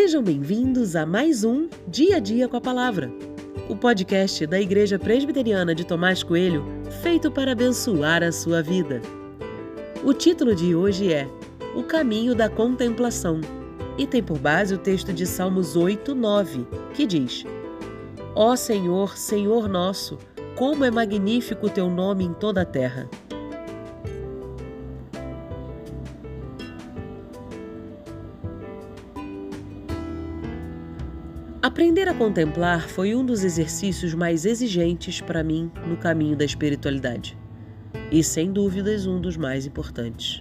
Sejam bem-vindos a mais um Dia a Dia com a Palavra, o podcast da Igreja Presbiteriana de Tomás Coelho, feito para abençoar a sua vida. O título de hoje é O Caminho da Contemplação e tem por base o texto de Salmos 8, 9, que diz: Ó Senhor, Senhor nosso, como é magnífico o teu nome em toda a terra. Aprender a contemplar foi um dos exercícios mais exigentes para mim no caminho da espiritualidade. E sem dúvidas um dos mais importantes.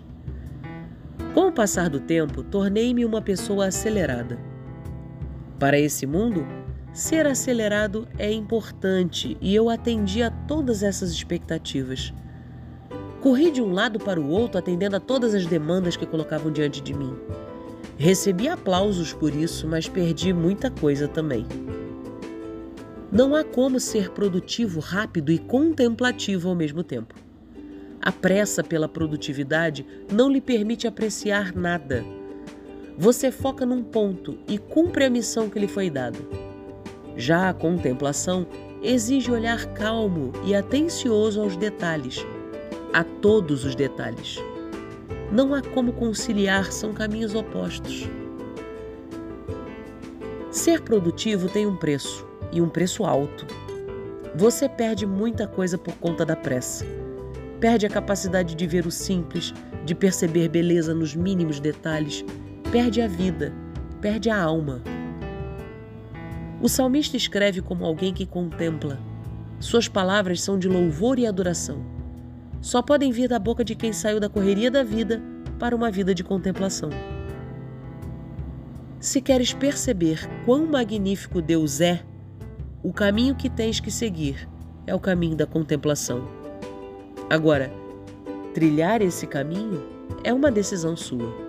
Com o passar do tempo, tornei-me uma pessoa acelerada. Para esse mundo, ser acelerado é importante e eu atendi a todas essas expectativas. Corri de um lado para o outro atendendo a todas as demandas que colocavam diante de mim Recebi aplausos por isso, mas perdi muita coisa também. Não há como ser produtivo, rápido e contemplativo ao mesmo tempo. A pressa pela produtividade não lhe permite apreciar nada. Você foca num ponto e cumpre a missão que lhe foi dada. Já a contemplação exige olhar calmo e atencioso aos detalhes, a todos os detalhes. Não há como conciliar, são caminhos opostos. Ser produtivo tem um preço, e um preço alto. Você perde muita coisa por conta da pressa. Perde a capacidade de ver o simples, de perceber beleza nos mínimos detalhes, perde a vida, perde a alma. O salmista escreve como alguém que contempla. Suas palavras são de louvor e adoração só podem vir da boca de quem saiu da correria da vida para uma vida de contemplação. Se queres perceber quão magnífico Deus é, o caminho que tens que seguir é o caminho da contemplação. Agora, trilhar esse caminho é uma decisão sua.